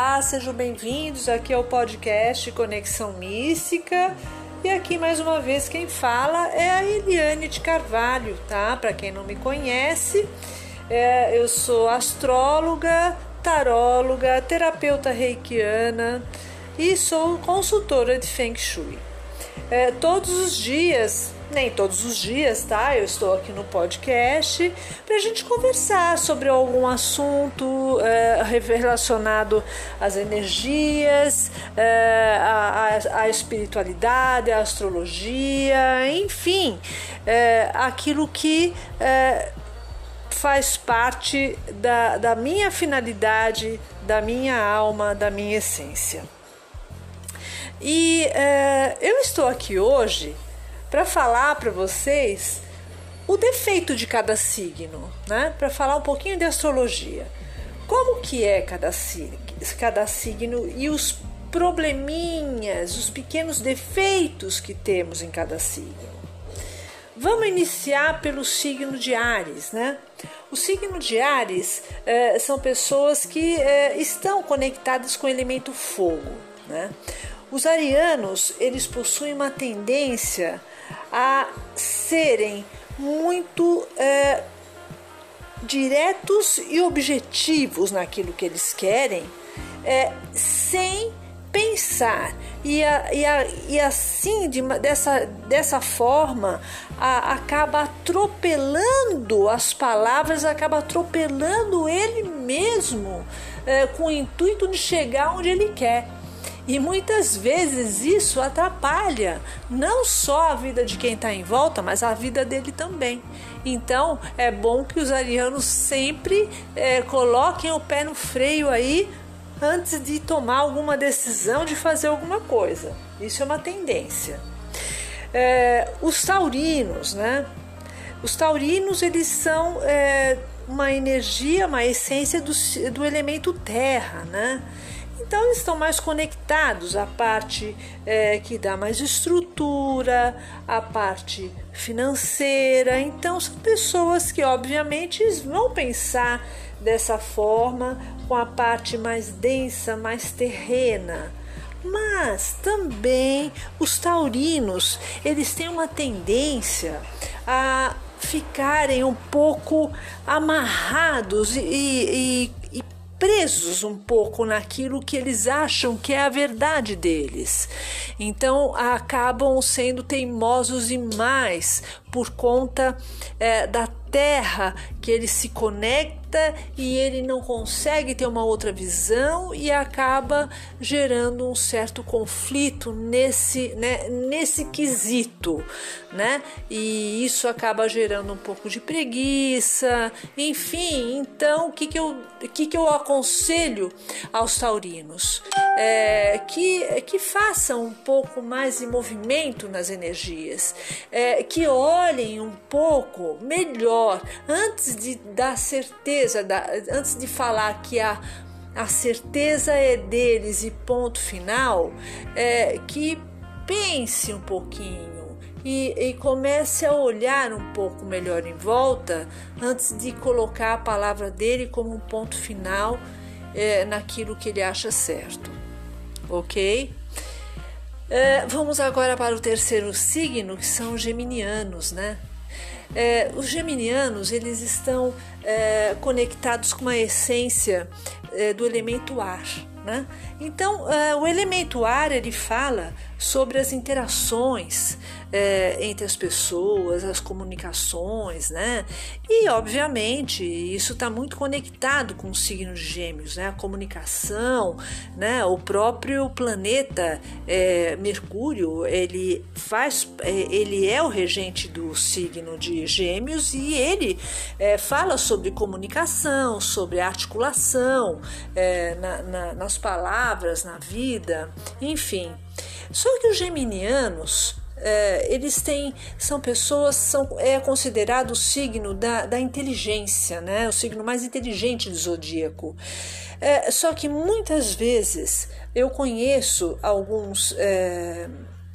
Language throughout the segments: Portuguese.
Olá, sejam bem-vindos aqui ao podcast Conexão Mística. E aqui mais uma vez quem fala é a Eliane de Carvalho, tá? Para quem não me conhece, é, eu sou astróloga, taróloga, terapeuta reikiana e sou consultora de Feng Shui. É, todos os dias nem todos os dias, tá? Eu estou aqui no podcast para a gente conversar sobre algum assunto é, relacionado às energias, é, à, à, espiritualidade, à astrologia, enfim, é, aquilo que faz parte da, da minha finalidade, da minha alma, da minha essência. E eu estou aqui hoje para falar para vocês o defeito de cada signo, né? Para falar um pouquinho de astrologia. Como que é cada signo, cada signo e os probleminhas, os pequenos defeitos que temos em cada signo. Vamos iniciar pelo signo de Ares, né? O signo de Ares eh, são pessoas que eh, estão conectadas com o elemento fogo, né? Os arianos, eles possuem uma tendência a serem muito é, diretos e objetivos naquilo que eles querem, é, sem pensar. E, a, e, a, e assim, de, dessa, dessa forma, a, acaba atropelando as palavras, acaba atropelando ele mesmo, é, com o intuito de chegar onde ele quer. E muitas vezes isso atrapalha não só a vida de quem está em volta, mas a vida dele também. Então é bom que os arianos sempre é, coloquem o pé no freio aí antes de tomar alguma decisão de fazer alguma coisa. Isso é uma tendência. É, os taurinos, né? Os taurinos eles são é, uma energia, uma essência do, do elemento terra, né? Então estão mais conectados à parte é, que dá mais estrutura, à parte financeira. Então são pessoas que obviamente vão pensar dessa forma, com a parte mais densa, mais terrena. Mas também os taurinos, eles têm uma tendência a ficarem um pouco amarrados e, e, e presos um pouco naquilo que eles acham que é a verdade deles. Então acabam sendo teimosos demais por conta é, da terra que ele se e ele não consegue ter uma outra visão e acaba gerando um certo conflito nesse, né, nesse quesito, né? E isso acaba gerando um pouco de preguiça, enfim. Então, o que, que, eu, o que, que eu aconselho aos taurinos? É, que, que façam um pouco mais de movimento nas energias, é, que olhem um pouco melhor antes de dar certeza, antes de falar que a, a certeza é deles e ponto final, é, que pense um pouquinho e, e, comece a olhar um pouco melhor em volta antes de colocar a palavra dele como um ponto final é, naquilo que ele acha certo, ok? É, vamos agora para o terceiro signo, que são os geminianos, né? É, os geminianos eles estão é, conectados com a essência é, do elemento ar. Né? Então, é, o elemento ar ele fala sobre as interações é, entre as pessoas, as comunicações, né? E obviamente isso está muito conectado com os signos gêmeos, né? A comunicação, né? O próprio planeta é, Mercúrio ele faz, é, ele é o regente do signo de Gêmeos e ele é, fala sobre comunicação, sobre articulação é, na, na, nas palavras, na vida, enfim. Só que os geminianos é, eles têm são pessoas são é considerado o signo da, da inteligência né? O signo mais inteligente do zodíaco. É, só que muitas vezes eu conheço alguns é,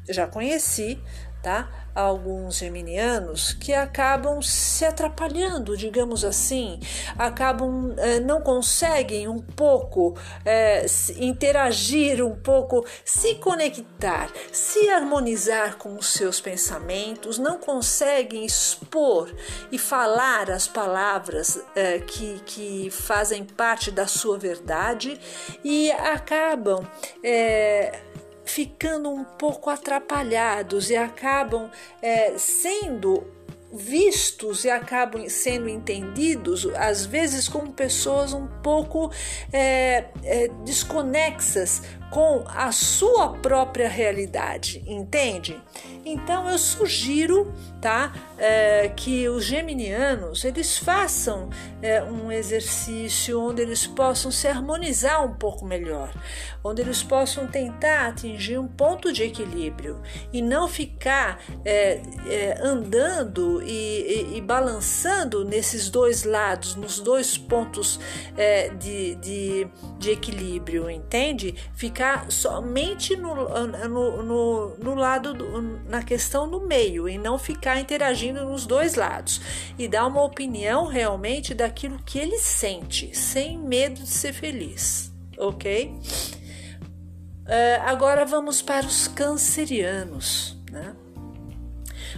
já conheci tá? alguns geminianos que acabam se atrapalhando, digamos assim, acabam eh, não conseguem um pouco eh, interagir, um pouco se conectar, se harmonizar com os seus pensamentos, não conseguem expor e falar as palavras eh, que, que fazem parte da sua verdade e acabam ficando um pouco atrapalhados e acabam é, sendo vistos e acabam sendo entendidos, às vezes, como pessoas um pouco é, é, desconexas com a sua própria realidade, entende? Então eu sugiro, tá, é, que os geminianos eles façam é, um exercício onde eles possam se harmonizar um pouco melhor, onde eles possam tentar atingir um ponto de equilíbrio e não ficar é, é andando e, e, e, balançando nesses dois lados, nos dois pontos é, de, de, de equilíbrio, entende? Ficar ficar somente no, no, no, no lado, do, na questão no meio e não ficar interagindo nos dois lados e dar uma opinião realmente daquilo que ele sente, sem medo de ser feliz, ok? Uh, agora vamos para os cancerianos, né?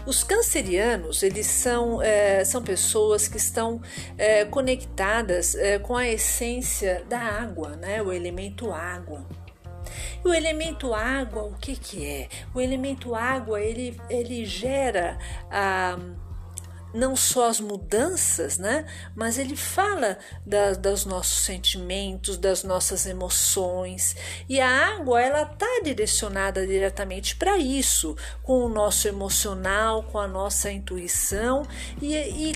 Os cancerianos, eles são, é, são pessoas que estão é, conectadas é, com a essência da água, né? o elemento água. O elemento água, o que, que é? O elemento água ele, ele gera ah, não só as mudanças, né? Mas ele fala da, dos nossos sentimentos, das nossas emoções. E a água, ela está direcionada diretamente para isso, com o nosso emocional, com a nossa intuição e, e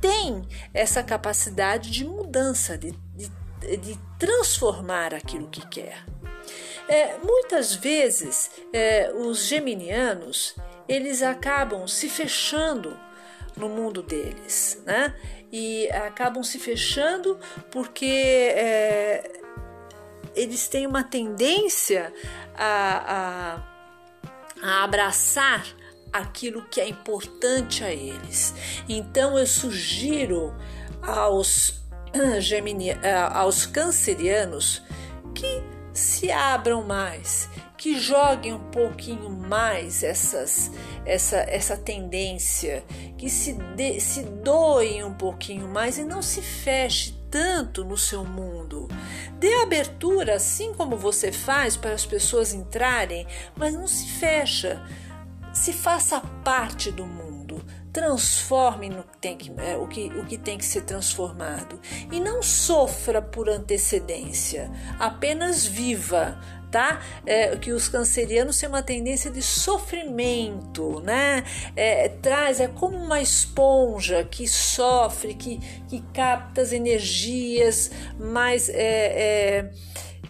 tem essa capacidade de mudança, de, de, de transformar aquilo que quer. É, muitas vezes é, os geminianos eles acabam se fechando no mundo deles, né? E acabam se fechando porque é, eles têm uma tendência a, a, a abraçar aquilo que é importante a eles. Então eu sugiro aos, aos cancerianos que se abram mais, que joguem um pouquinho mais essas, essa, essa tendência, que se, de, se doem um pouquinho mais e não se feche tanto no seu mundo. Dê abertura, assim como você faz para as pessoas entrarem, mas não se fecha. Se faça parte do mundo transforme no que tem que, é, o, que, o que tem que ser transformado e não sofra por antecedência, apenas viva, tá? É, que os cancerianos têm uma tendência de sofrimento, né? É, traz, é como uma esponja que sofre, que, que capta as energias mais. É, é,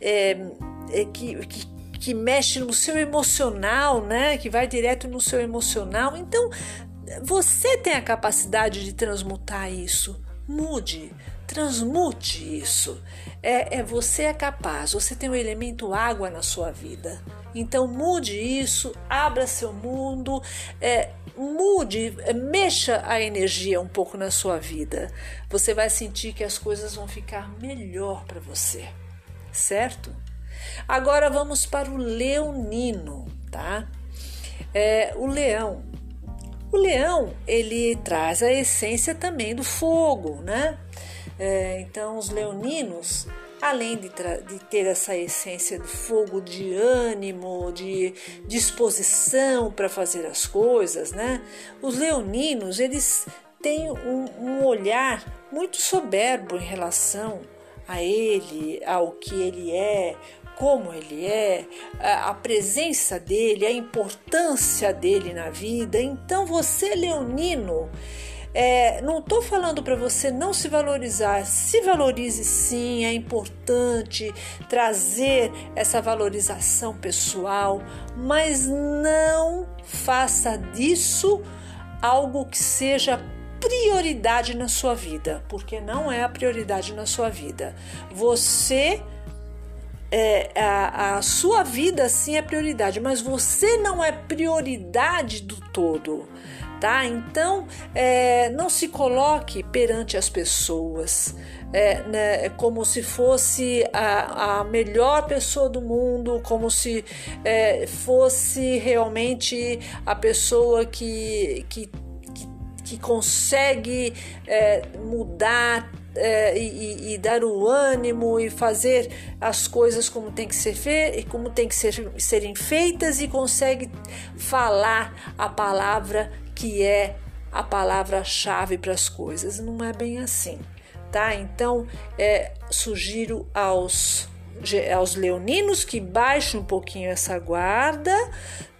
é, é que, que que mexe no seu emocional, né? Que vai direto no seu emocional. Então, você tem a capacidade de transmutar isso. Mude, transmute isso. É, é você é capaz. Você tem o elemento água na sua vida. Então mude isso, abra seu mundo, é, mude, é, mexa a energia um pouco na sua vida. Você vai sentir que as coisas vão ficar melhor para você, certo? Agora vamos para o leonino, tá? É, o leão o leão, ele traz a essência também do fogo, né? É, então, os leoninos, além de, de, ter essa essência do fogo, de ânimo, de disposição para fazer as coisas, né? Os leoninos, eles têm um, um olhar muito soberbo em relação a ele, ao que ele é, como ele é, a presença dele, a importância dele na vida. Então, você, Leonino, é, não estou falando para você não se valorizar, se valorize sim, é importante trazer essa valorização pessoal, mas não faça disso algo que seja prioridade na sua vida, porque não é a prioridade na sua vida. Você é, a, a sua vida sim é prioridade, mas você não é prioridade do todo tá? Então, é, não se coloque perante as pessoas é, né, como se fosse a, a, melhor pessoa do mundo, como se é, fosse realmente a pessoa que, que, que, que consegue é, mudar é, e, e, dar o ânimo e fazer as coisas como tem que ser fe como tem que ser, serem feitas e consegue falar a palavra que é a palavra-chave para as coisas. Não é bem assim, tá? Então, é, sugiro aos aos leoninos que baixem um pouquinho essa guarda,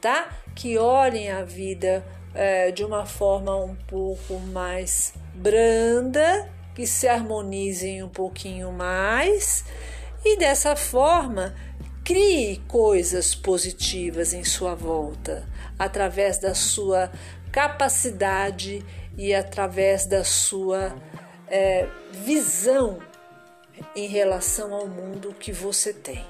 tá? Que olhem a vida é, de uma forma um pouco mais branda, que se harmonizem um pouquinho mais e dessa forma crie coisas positivas em sua volta através da sua capacidade e através da sua é, visão em relação ao mundo que você tem.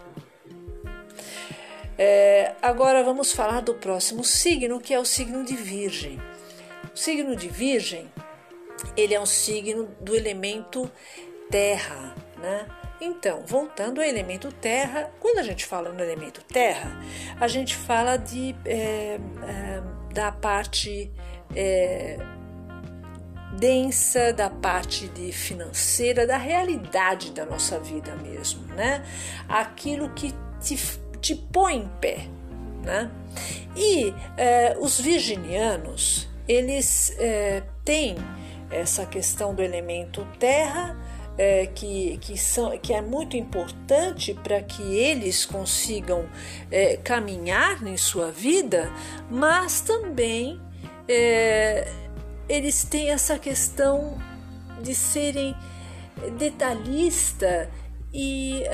É, agora vamos falar do próximo signo, que é o signo de Virgem. O signo de Virgem, ele é um signo do elemento terra, né? Então, voltando ao elemento terra, quando a gente fala no elemento terra, a gente fala de é, é, da parte é, densa, da parte de financeira, da realidade da nossa vida mesmo, né? Aquilo que te, te põe em pé, né? E é, os virginianos, eles é, têm essa questão do elemento terra, é, que, que, são, que é muito importante para que eles consigam é, caminhar em sua vida, mas também é, eles têm essa questão de serem detalhista e,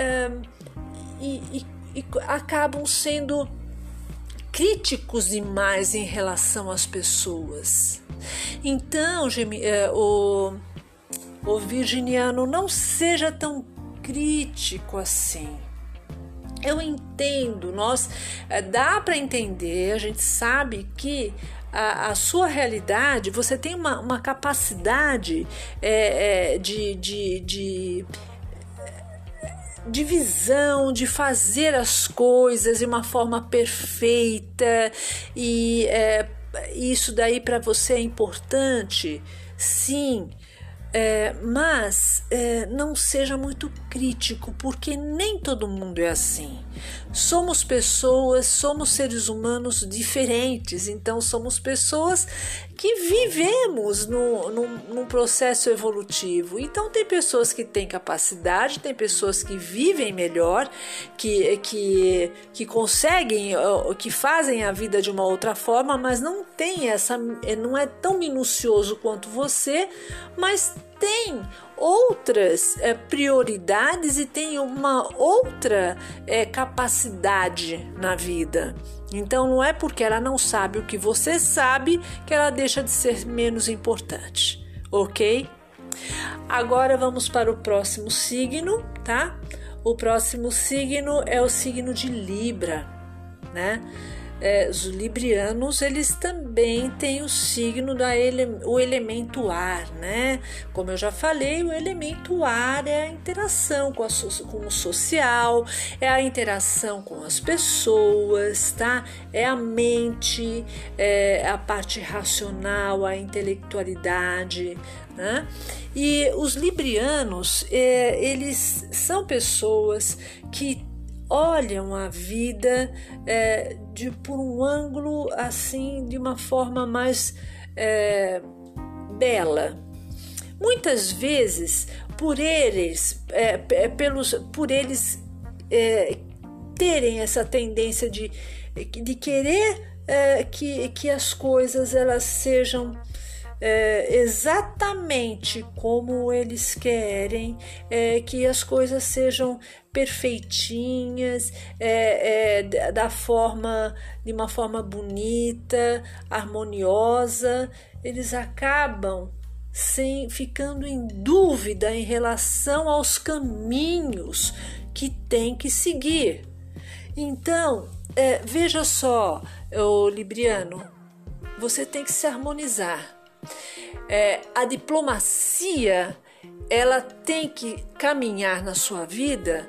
e, e, e acabam sendo críticos demais em relação às pessoas. Então, é, o o virginiano não seja tão crítico assim. Eu entendo, nós eh, dá para entender, a gente sabe que a, a, sua realidade, você tem uma, uma capacidade é, é, de, de, de de visão, de fazer as coisas de uma forma perfeita e é, isso daí para você é importante, sim. É, mas é, não seja muito crítico, porque nem todo mundo é assim. Somos pessoas, somos seres humanos diferentes, então somos pessoas que vivemos no, num, num processo evolutivo. Então, tem pessoas que têm capacidade, tem pessoas que vivem melhor, que, que, que conseguem, que fazem a vida de uma outra forma, mas não tem essa, não é tão minucioso quanto você, mas tem outras é, prioridades e tem uma outra é, capacidade na vida. Então não é porque ela não sabe o que você sabe que ela deixa de ser menos importante, ok? Agora vamos para o próximo signo, tá? O próximo signo é o signo de Libra, né? É, os librianos eles também têm o signo da ele, o elemento ar, né? Como eu já falei, o elemento ar é a interação com, a, com o social, é a interação com as pessoas, tá? É a mente, é a parte racional, a intelectualidade, né? E os librianos, é, eles são pessoas que olham a vida é, de por um ângulo assim de uma forma mais é, bela. Muitas vezes, por eles, é, pelos, por eles é, terem essa tendência de, de querer é, que, que as coisas elas sejam é, exatamente como eles querem, é, que as coisas sejam perfeitinhas, é, é da forma, de uma forma bonita, harmoniosa, eles acabam sem ficando em dúvida em relação aos caminhos que tem que seguir. Então, é, veja só, o Libriano, você tem que se harmonizar. É, a diplomacia ela tem que caminhar na sua vida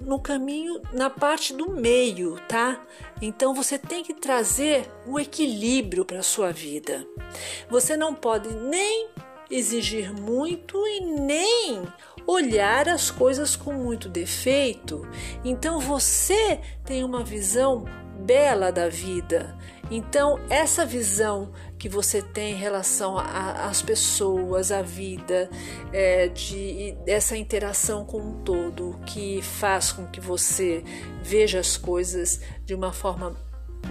no caminho, na parte do meio, tá? Então você tem que trazer o equilíbrio para a sua vida. Você não pode nem exigir muito e nem olhar as coisas com muito defeito. Então você tem uma visão bela da vida. Então, essa visão que você tem em relação às pessoas, à vida, é, de essa interação com um todo, que faz com que você veja as coisas de uma forma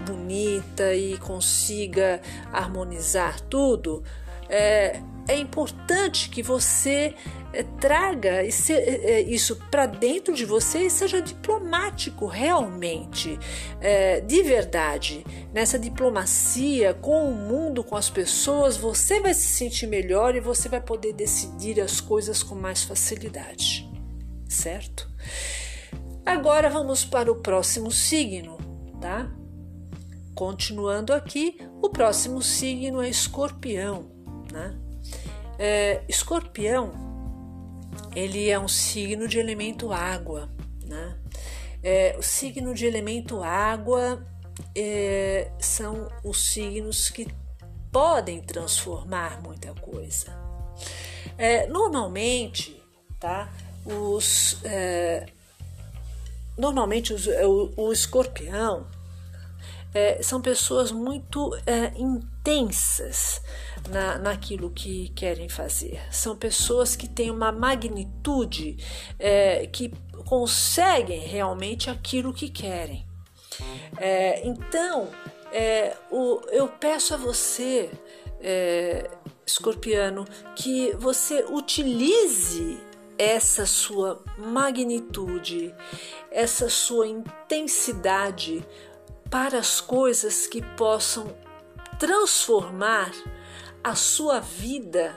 bonita e consiga harmonizar tudo, é, é importante que você é, traga esse, é, isso para dentro de você e seja diplomático realmente, é, de verdade. Nessa diplomacia com o mundo, com as pessoas, você vai se sentir melhor e você vai poder decidir as coisas com mais facilidade, certo? Agora vamos para o próximo signo, tá? Continuando aqui, o próximo signo é Escorpião, né? É, escorpião, ele é um signo de elemento água, né? É, o signo de elemento água é, são os signos que podem transformar muita coisa. É, normalmente, tá? Os é, normalmente os, o, o escorpião é, são pessoas muito é, intensas na, naquilo que querem fazer. São pessoas que têm uma magnitude é, que conseguem realmente aquilo que querem. É, então, é, o, eu peço a você, é, escorpiano, que você utilize essa sua magnitude, essa sua intensidade para as coisas que possam transformar a sua vida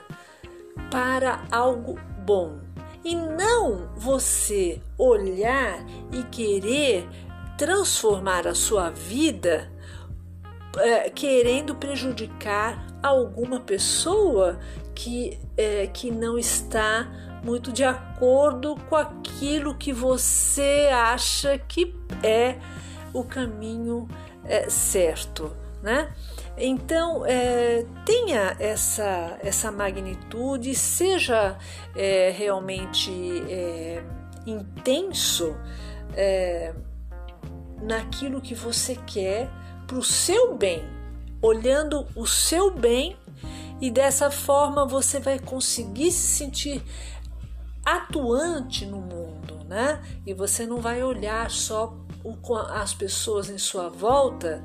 para algo bom. E não você olhar e querer transformar a sua vida é, querendo prejudicar alguma pessoa que, é, que não está muito de acordo com aquilo que você acha que é o caminho é, certo, né? Então, é, tenha essa, essa magnitude, seja é, realmente é, intenso é, naquilo que você quer para o seu bem, olhando o seu bem, e dessa forma você vai conseguir se sentir atuante no mundo, né? E você não vai olhar só as pessoas em sua volta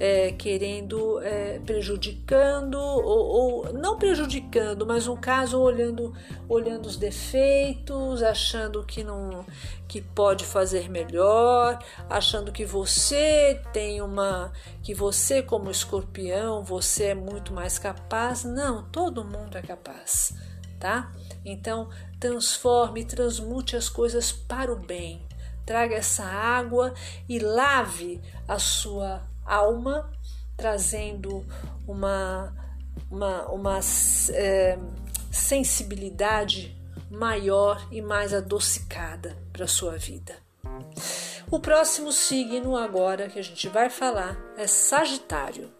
é, querendo, é, prejudicando, ou, ou, não prejudicando, mas no caso olhando, olhando os defeitos, achando que não que pode fazer melhor, achando que você tem uma que você como escorpião, você é muito mais capaz. Não, todo mundo é capaz, tá? Então, transforme, transmute as coisas para o bem. Traga essa água e lave a sua alma, trazendo uma, uma, uma é, sensibilidade maior e mais adocicada para a sua vida. O próximo signo agora que a gente vai falar é Sagitário.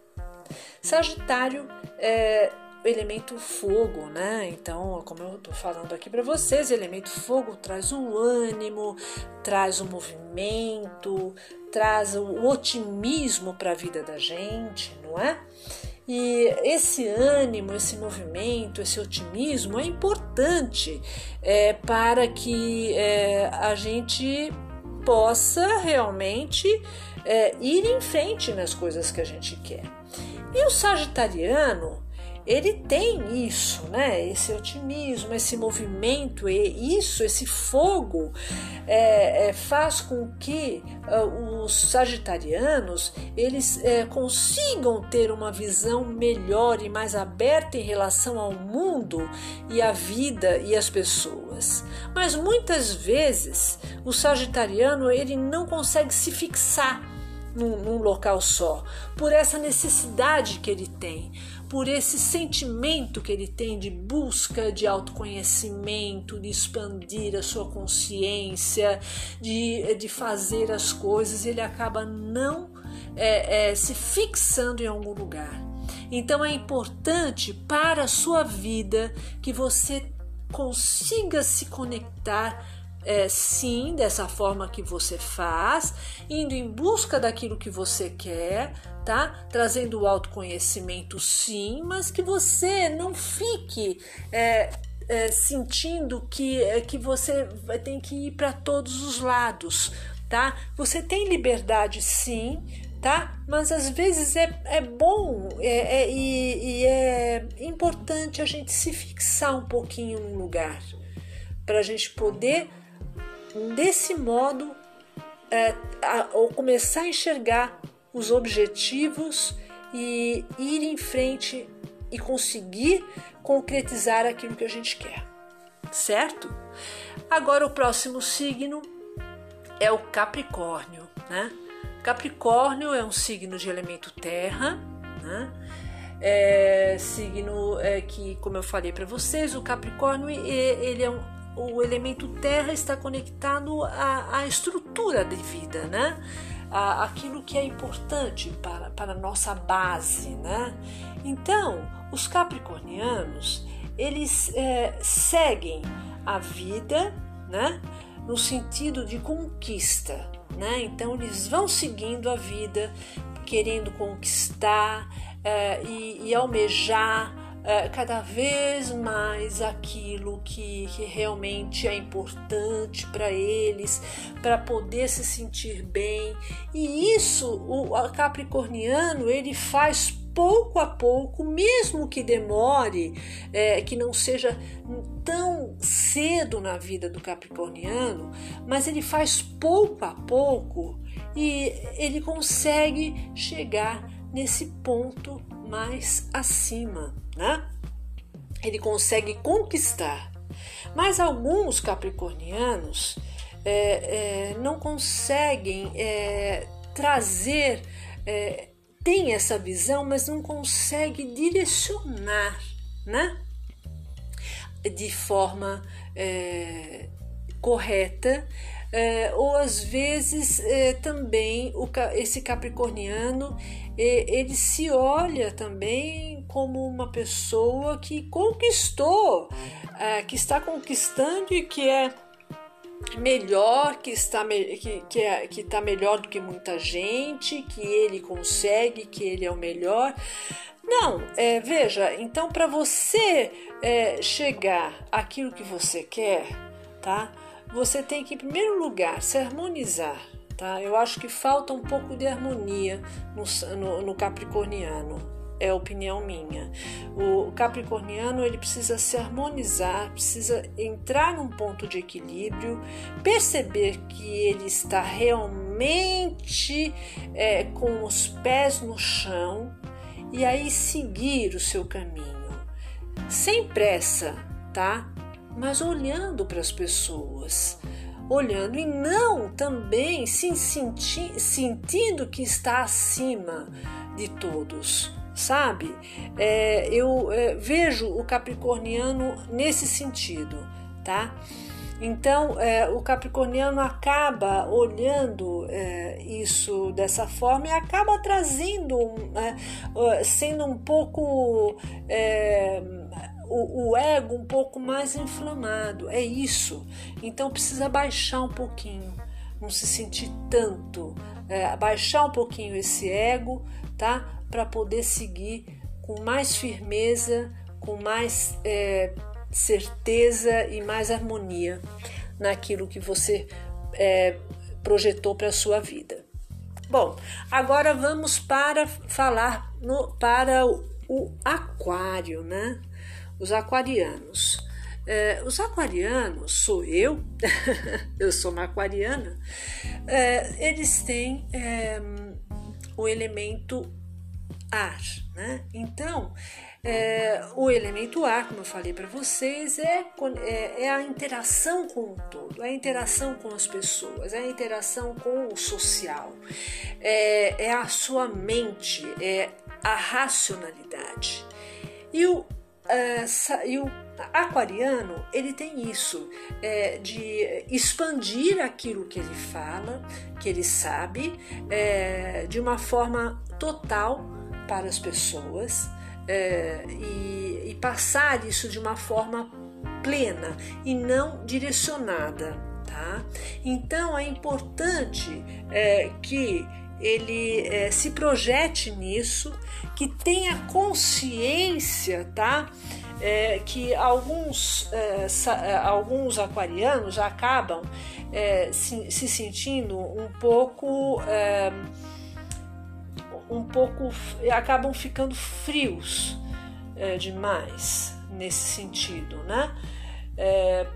Sagitário é elemento fogo, né? Então, como eu estou falando aqui para vocês, elemento fogo traz o ânimo, traz o movimento, traz o otimismo para a vida da gente, não é? E esse ânimo, esse movimento, esse otimismo é importante é, para que é, a gente possa realmente é, ir em frente nas coisas que a gente quer. E o sagitariano, ele tem isso, né? Esse otimismo, esse movimento, e isso, esse fogo, é, é, faz com que uh, os sagitarianos eles é, consigam ter uma visão melhor e mais aberta em relação ao mundo e à vida e às pessoas. Mas muitas vezes o sagitariano ele não consegue se fixar num, num local só, por essa necessidade que ele tem por esse sentimento que ele tem de busca de autoconhecimento, de expandir a sua consciência, de, de fazer as coisas, ele acaba não é, é, se fixando em algum lugar. Então é importante para a sua vida que você consiga se conectar é, sim, dessa forma que você faz, indo em busca daquilo que você quer, tá? Trazendo o autoconhecimento, sim, mas que você não fique é, é, sentindo que, é, que você tem que ir para todos os lados, tá? Você tem liberdade, sim, tá? Mas às vezes é, é bom é, é, e, e é importante a gente se fixar um pouquinho num lugar para a gente poder desse modo, é, a, ou começar a enxergar os objetivos e ir em frente e conseguir concretizar aquilo que a gente quer, certo? Agora o próximo signo é o Capricórnio, né? Capricórnio é um signo de elemento terra, né? É signo é, que, como eu falei para vocês, o Capricórnio ele é um, o elemento terra está conectado à, à estrutura de vida, né? À, aquilo que é importante para, para a nossa base, né? Então, os capricornianos, eles é, seguem a vida, né? No sentido de conquista, né? Então, eles vão seguindo a vida, querendo conquistar é, e, e almejar é, cada vez mais aquilo que, que realmente é importante para eles, para poder se sentir bem. E isso o capricorniano ele faz pouco a pouco, mesmo que demore, é, que não seja tão cedo na vida do capricorniano, mas ele faz pouco a pouco e ele consegue chegar nesse ponto mais acima né? Ele consegue conquistar. Mas alguns capricornianos é, é, não conseguem é, trazer, é, tem essa visão, mas não consegue direcionar, né? De forma é, correta é, ou às vezes também o, esse capricorniano ele se olha também como uma pessoa que conquistou, é, que está conquistando e que é melhor, que está, que, que, é, que está melhor do que muita gente, que ele consegue, que ele é o melhor. Não, é, veja, então para você é, chegar àquilo que você quer, tá? você tem que, em primeiro lugar, se harmonizar. Tá? Eu acho que falta um pouco de harmonia no, no, no capricorniano é opinião minha. O capricorniano ele precisa se harmonizar, precisa entrar num ponto de equilíbrio, perceber que ele está realmente é, com os pés no chão e aí seguir o seu caminho, sem pressa, tá? mas olhando para as pessoas, olhando e não também se senti sentindo que está acima de todos, sabe? É, eu é, vejo o capricorniano nesse sentido, tá? Então, é, o capricorniano acaba olhando é, isso dessa forma e acaba trazendo, é, sendo um pouco é, o, o, ego um pouco mais inflamado. É isso. Então precisa baixar um pouquinho, não se sentir tanto, é, baixar um pouquinho esse ego, tá? Para poder seguir com mais firmeza, com mais é, certeza e mais harmonia naquilo que você é, projetou para a sua vida. Bom, agora vamos para falar no, para o aquário, né? Os aquarianos. É, os aquarianos, sou eu, eu sou uma aquariana, é, eles têm é, o elemento ar, né? Então, o elemento ar, como eu falei para vocês, é, é, é, a interação com o todo, é a interação com as pessoas, é a interação com o social, é, é a sua mente, é a racionalidade. E o, e o aquariano ele tem isso é, de expandir aquilo que ele fala, que ele sabe, é, de uma forma total para as pessoas é, e, e passar isso de uma forma plena e não direcionada, tá? Então é importante é, que ele é, se projete nisso, que tenha consciência, tá? É, que alguns, é, é alguns aquarianos acabam é, se, se, sentindo um pouco é, um pouco acabam ficando frios demais nesse sentido, né?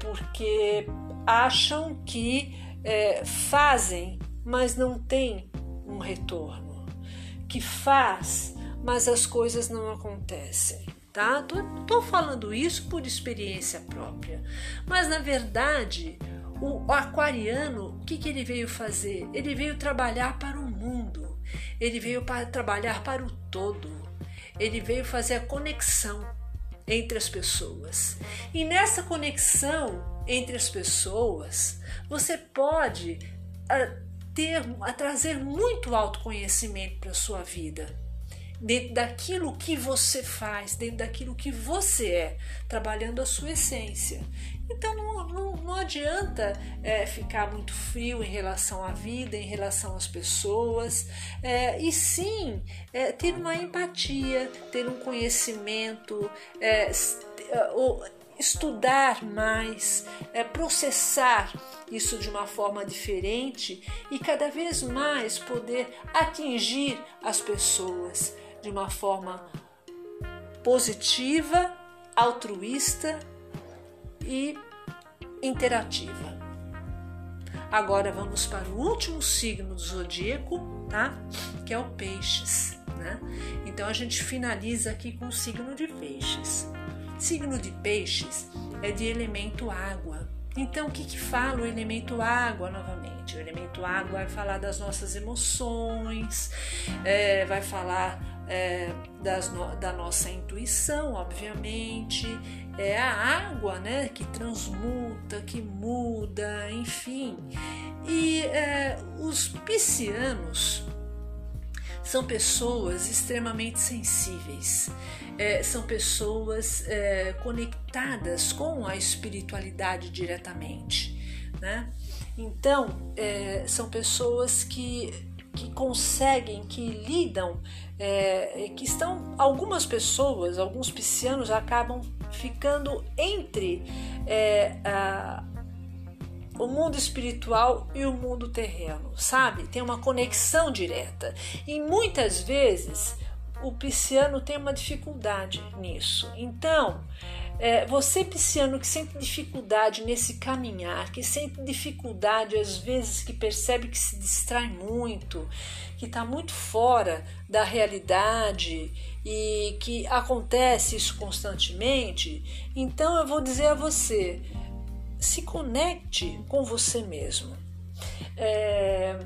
Porque acham que fazem, mas não tem um retorno, que faz, mas as coisas não acontecem. Tá? Tô, tô falando isso por experiência própria, mas na verdade o aquariano, o que, que ele veio fazer? Ele veio trabalhar para o mundo ele veio para trabalhar para o todo. Ele veio fazer a conexão entre as pessoas. E nessa conexão entre as pessoas, você pode a, ter, a trazer muito autoconhecimento para a sua vida. Dentro daquilo que você faz, dentro daquilo que você é, trabalhando a sua essência. Então não, não, não adianta é, ficar muito frio em relação à vida, em relação às pessoas, é, e sim é, ter uma empatia, ter um conhecimento, é, é, estudar mais, é, processar isso de uma forma diferente e cada vez mais poder atingir as pessoas de uma forma positiva, altruísta e interativa. Agora vamos para o último signo do zodíaco, tá? Que é o Peixes, né? Então a gente finaliza aqui com o signo de Peixes. Signo de Peixes é de elemento água. Então, o que, que fala o elemento água novamente? O elemento água vai falar das nossas emoções, é, vai falar é, no, da nossa intuição, obviamente, é a água, né, que transmuta, que muda, enfim. E é, os piscianos são pessoas extremamente sensíveis, é, são pessoas é, conectadas com a espiritualidade diretamente, né? Então, é, são pessoas que que conseguem, que lidam, é, que estão. Algumas pessoas, alguns piscianos acabam ficando entre é, a, o mundo espiritual e o mundo terreno, sabe? Tem uma conexão direta. E muitas vezes o pisciano tem uma dificuldade nisso. Então, é, você, pisciano, que sente dificuldade nesse caminhar, que sente dificuldade às vezes, que percebe que se distrai muito, que está muito fora da realidade e que acontece isso constantemente, então eu vou dizer a você: se conecte com você mesmo. É,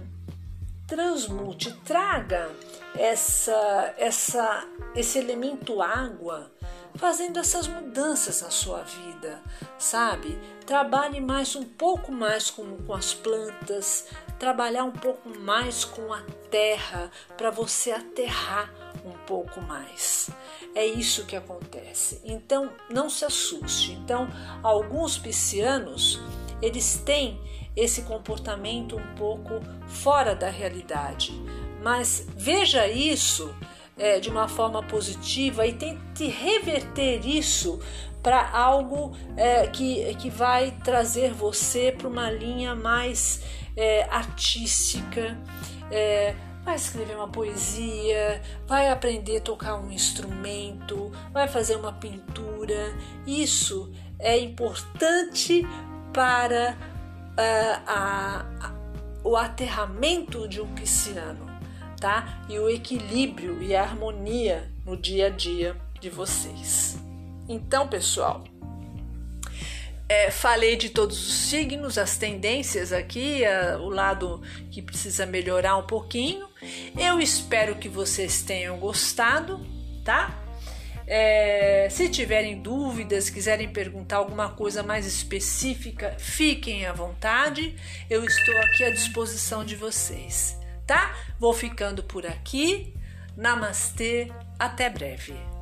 transmute, traga essa, essa, esse elemento água fazendo essas mudanças na sua vida, sabe? Trabalhe mais um pouco mais com, com as plantas, trabalhar um pouco mais com a terra para você aterrar um pouco mais. É isso que acontece. Então não se assuste. Então alguns piscianos eles têm esse comportamento um pouco fora da realidade, mas veja isso é, de uma forma positiva e tente reverter isso para algo é, que, que vai trazer você para uma linha mais é, artística, é, vai escrever uma poesia, vai aprender a tocar um instrumento, vai fazer uma pintura. Isso é importante para uh, a, a, o aterramento de um pisciano, tá? E o equilíbrio e a harmonia no dia a dia de vocês. Então, pessoal, é, falei de todos os signos, as tendências aqui, a, o lado que precisa melhorar um pouquinho. Eu espero que vocês tenham gostado, tá? É, se tiverem dúvidas, quiserem perguntar alguma coisa mais específica, fiquem à vontade. Eu estou aqui à disposição de vocês, tá? Vou ficando por aqui. Namastê, até breve.